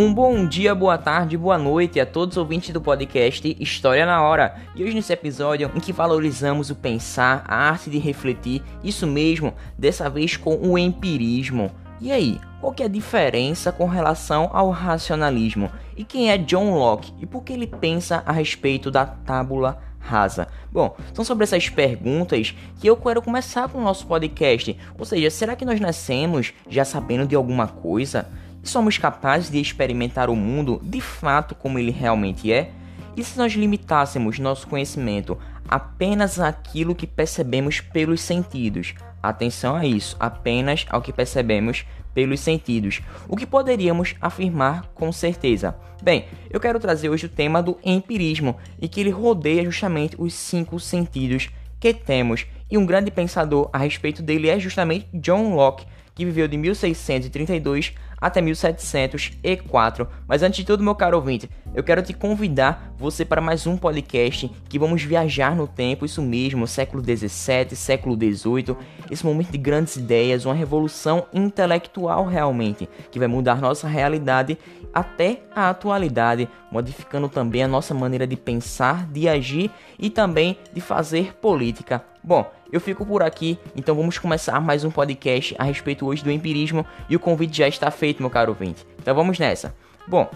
Um bom dia, boa tarde, boa noite a todos os ouvintes do podcast História na Hora. E hoje nesse episódio em que valorizamos o pensar, a arte de refletir, isso mesmo, dessa vez com o empirismo. E aí, qual que é a diferença com relação ao racionalismo? E quem é John Locke e por que ele pensa a respeito da tábula rasa? Bom, são sobre essas perguntas que eu quero começar com o nosso podcast. Ou seja, será que nós nascemos já sabendo de alguma coisa? Somos capazes de experimentar o mundo de fato como ele realmente é? E se nós limitássemos nosso conhecimento apenas àquilo que percebemos pelos sentidos? Atenção a isso, apenas ao que percebemos pelos sentidos. O que poderíamos afirmar com certeza? Bem, eu quero trazer hoje o tema do empirismo e que ele rodeia justamente os cinco sentidos que temos. E um grande pensador a respeito dele é justamente John Locke, que viveu de 1632 até 1704. Mas antes de tudo, meu caro ouvinte, eu quero te convidar você para mais um podcast que vamos viajar no tempo, isso mesmo, século 17, século 18, esse momento de grandes ideias, uma revolução intelectual realmente, que vai mudar nossa realidade até a atualidade, modificando também a nossa maneira de pensar, de agir e também de fazer política. Bom, eu fico por aqui, então vamos começar mais um podcast a respeito hoje do empirismo e o convite já está feito, meu caro ouvinte. Então vamos nessa. Bom,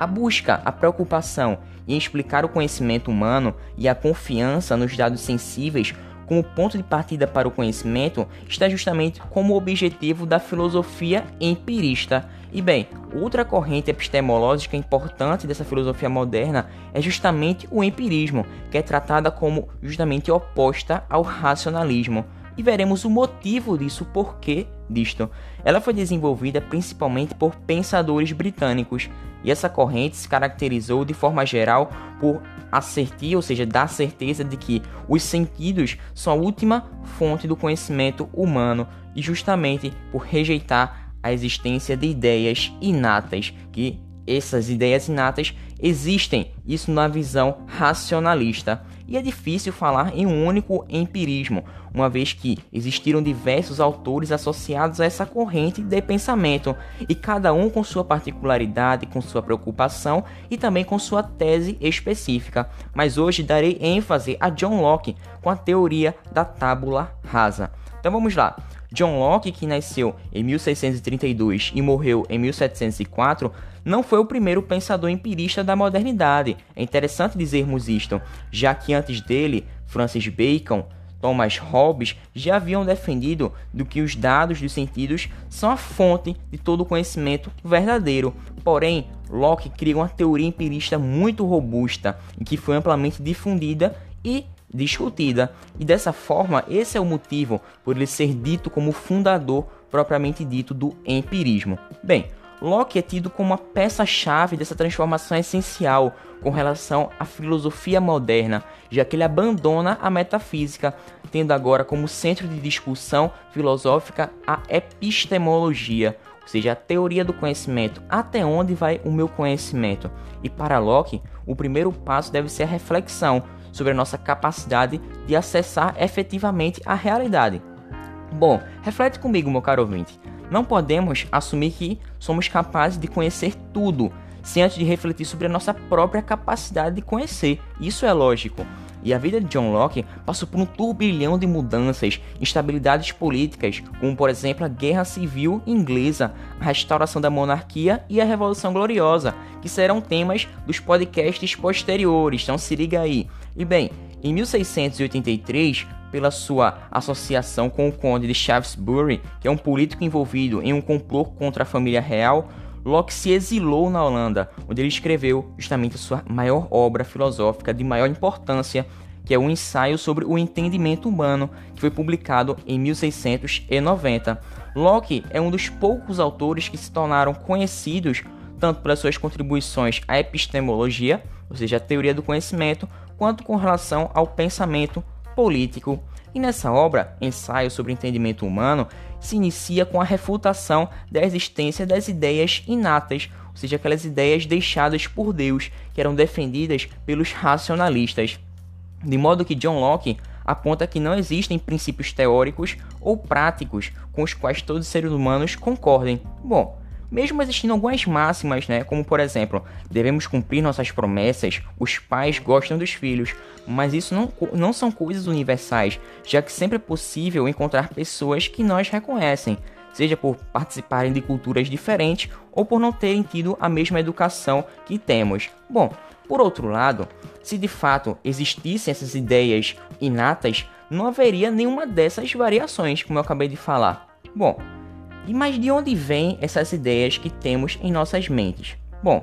a busca, a preocupação em explicar o conhecimento humano e a confiança nos dados sensíveis como ponto de partida para o conhecimento está justamente como objetivo da filosofia empirista. E bem, outra corrente epistemológica importante dessa filosofia moderna é justamente o empirismo, que é tratada como justamente oposta ao racionalismo e veremos o motivo disso, o porquê Ela foi desenvolvida principalmente por pensadores britânicos, e essa corrente se caracterizou de forma geral por assertir, ou seja, dar certeza de que os sentidos são a última fonte do conhecimento humano, e justamente por rejeitar a existência de ideias inatas, que essas ideias inatas existem, isso na visão racionalista. E é difícil falar em um único empirismo, uma vez que existiram diversos autores associados a essa corrente de pensamento, e cada um com sua particularidade, com sua preocupação e também com sua tese específica. Mas hoje darei ênfase a John Locke com a teoria da tábula rasa. Então vamos lá. John Locke, que nasceu em 1632 e morreu em 1704, não foi o primeiro pensador empirista da modernidade. É interessante dizermos isto, já que antes dele, Francis Bacon, Thomas Hobbes já haviam defendido do que os dados dos sentidos são a fonte de todo o conhecimento verdadeiro. Porém, Locke cria uma teoria empirista muito robusta e que foi amplamente difundida e discutida. E dessa forma, esse é o motivo por ele ser dito como fundador propriamente dito do empirismo. Bem, Locke é tido como uma peça-chave dessa transformação essencial com relação à filosofia moderna, já que ele abandona a metafísica, tendo agora como centro de discussão filosófica a epistemologia, ou seja, a teoria do conhecimento, até onde vai o meu conhecimento. E para Locke, o primeiro passo deve ser a reflexão sobre a nossa capacidade de acessar efetivamente a realidade. Bom, reflete comigo, meu caro ouvinte. Não podemos assumir que somos capazes de conhecer tudo, sem antes de refletir sobre a nossa própria capacidade de conhecer. Isso é lógico. E a vida de John Locke passou por um turbilhão de mudanças, instabilidades políticas, como por exemplo a Guerra Civil Inglesa, a restauração da monarquia e a Revolução Gloriosa, que serão temas dos podcasts posteriores, então se liga aí. E bem, em 1683, pela sua associação com o Conde de Shaftesbury, que é um político envolvido em um complô contra a família real, Locke se exilou na Holanda, onde ele escreveu justamente a sua maior obra filosófica de maior importância, que é o ensaio sobre o entendimento humano, que foi publicado em 1690. Locke é um dos poucos autores que se tornaram conhecidos tanto pelas suas contribuições à epistemologia, ou seja, a teoria do conhecimento, quanto com relação ao pensamento político. E nessa obra, Ensaio sobre o Entendimento Humano, se inicia com a refutação da existência das ideias inatas, ou seja, aquelas ideias deixadas por Deus, que eram defendidas pelos racionalistas. De modo que John Locke aponta que não existem princípios teóricos ou práticos com os quais todos os seres humanos concordem. Bom, Mesmo existindo algumas máximas, né, como por exemplo, devemos cumprir nossas promessas, os pais gostam dos filhos, mas isso não, não são coisas universais, já que sempre é possível encontrar pessoas que nós reconhecem, seja por participarem de culturas diferentes ou por não terem tido a mesma educação que temos. Bom, por outro lado, se de fato existissem essas ideias inatas, não haveria nenhuma dessas variações, como eu acabei de falar. Bom, e mas de onde vêm essas ideias que temos em nossas mentes? Bom,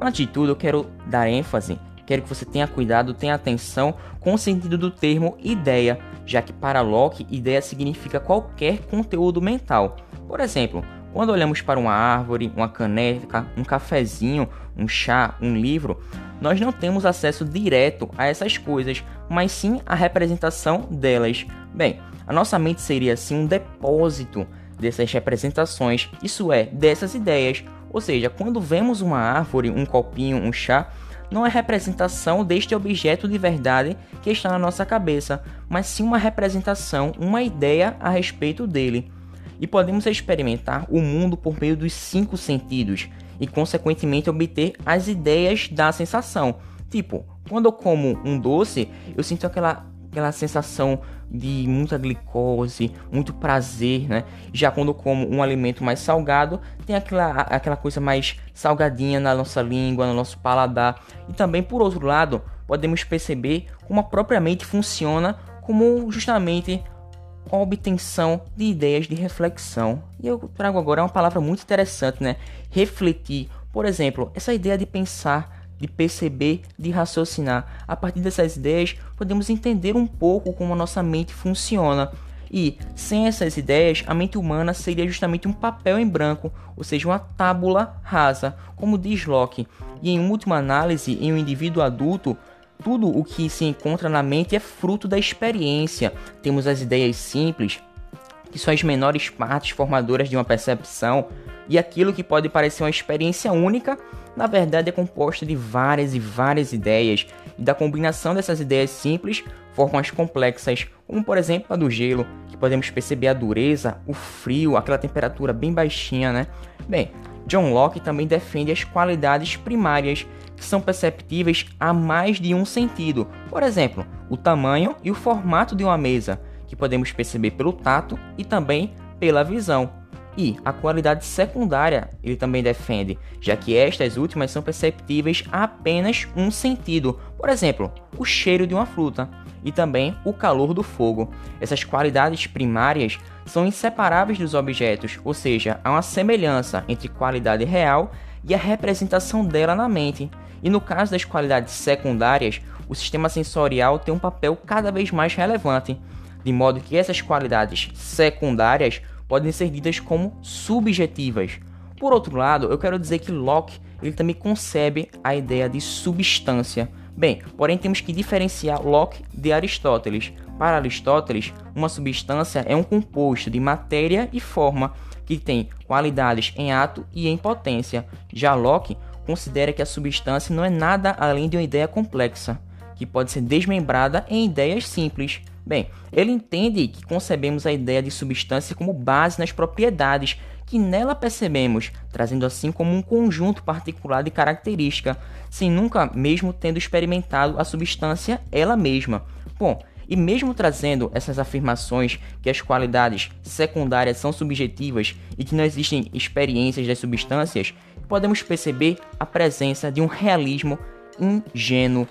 antes de tudo eu quero dar ênfase, quero que você tenha cuidado, tenha atenção com o sentido do termo ideia, já que para Locke, ideia significa qualquer conteúdo mental. Por exemplo, quando olhamos para uma árvore, uma caneca, um cafezinho, um chá, um livro, nós não temos acesso direto a essas coisas, mas sim a representação delas. Bem, a nossa mente seria assim um depósito dessas representações, isso é, dessas ideias. Ou seja, quando vemos uma árvore, um copinho, um chá, não é representação deste objeto de verdade que está na nossa cabeça, mas sim uma representação, uma ideia a respeito dele. E podemos experimentar o mundo por meio dos cinco sentidos e, consequentemente, obter as ideias da sensação. Tipo, quando eu como um doce, eu sinto aquela aquela sensação de muita glicose, muito prazer, né? Já quando como um alimento mais salgado, tem aquela, aquela coisa mais salgadinha na nossa língua, no nosso paladar. E também, por outro lado, podemos perceber como a própria mente funciona como justamente a obtenção de ideias de reflexão. E eu trago agora uma palavra muito interessante, né? Refletir. Por exemplo, essa ideia de pensar de perceber, de raciocinar. A partir dessas ideias, podemos entender um pouco como a nossa mente funciona. E, sem essas ideias, a mente humana seria justamente um papel em branco, ou seja, uma tábula rasa, como diz Locke. E em última análise, em um indivíduo adulto, tudo o que se encontra na mente é fruto da experiência. Temos as ideias simples, que são as menores partes formadoras de uma percepção, e aquilo que pode parecer uma experiência única na verdade é composta de várias e várias ideias, e da combinação dessas ideias simples formam as complexas, como por exemplo a do gelo, que podemos perceber a dureza, o frio, aquela temperatura bem baixinha, né? Bem, John Locke também defende as qualidades primárias, que são perceptíveis a mais de um sentido. Por exemplo, o tamanho e o formato de uma mesa, que podemos perceber pelo tato e também pela visão. E a qualidade secundária ele também defende, já que estas últimas são perceptíveis a apenas um sentido, por exemplo, o cheiro de uma fruta e também o calor do fogo. Essas qualidades primárias são inseparáveis dos objetos, ou seja, há uma semelhança entre qualidade real e a representação dela na mente. E no caso das qualidades secundárias, o sistema sensorial tem um papel cada vez mais relevante, de modo que essas qualidades secundárias podem ser ditas como subjetivas. Por outro lado, eu quero dizer que Locke ele também concebe a ideia de substância. Bem, porém temos que diferenciar Locke de Aristóteles. Para Aristóteles, uma substância é um composto de matéria e forma que tem qualidades em ato e em potência. Já Locke considera que a substância não é nada além de uma ideia complexa, que pode ser desmembrada em ideias simples. Bem, ele entende que concebemos a ideia de substância como base nas propriedades que nela percebemos, trazendo assim como um conjunto particular de característica, sem nunca mesmo tendo experimentado a substância ela mesma. Bom, e mesmo trazendo essas afirmações que as qualidades secundárias são subjetivas e que não existem experiências das substâncias, podemos perceber a presença de um realismo ingênuo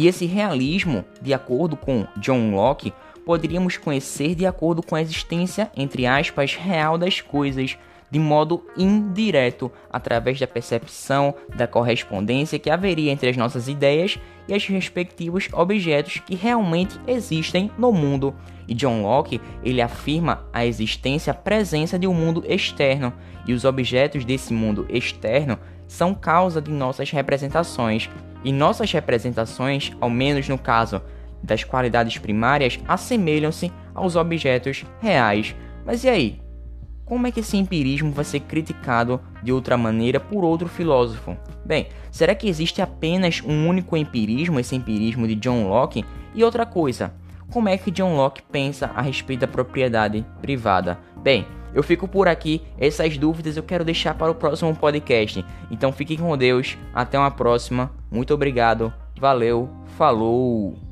e esse realismo, de acordo com John Locke, poderíamos conhecer de acordo com a existência, entre aspas, real das coisas, de modo indireto, através da percepção da correspondência que haveria entre as nossas ideias e os respectivos objetos que realmente existem no mundo. E John Locke, ele afirma a existência, a presença de um mundo externo, e os objetos desse mundo externo são causa de nossas representações, e nossas representações, ao menos no caso das qualidades primárias, assemelham-se aos objetos reais. Mas e aí? Como é que esse empirismo vai ser criticado de outra maneira por outro filósofo? Bem, será que existe apenas um único empirismo, esse empirismo de John Locke? E outra coisa, como é que John Locke pensa a respeito da propriedade privada? Bem, Eu fico por aqui, essas dúvidas eu quero deixar para o próximo podcast. Então fiquem com Deus, até uma próxima. Muito obrigado. Valeu, falou.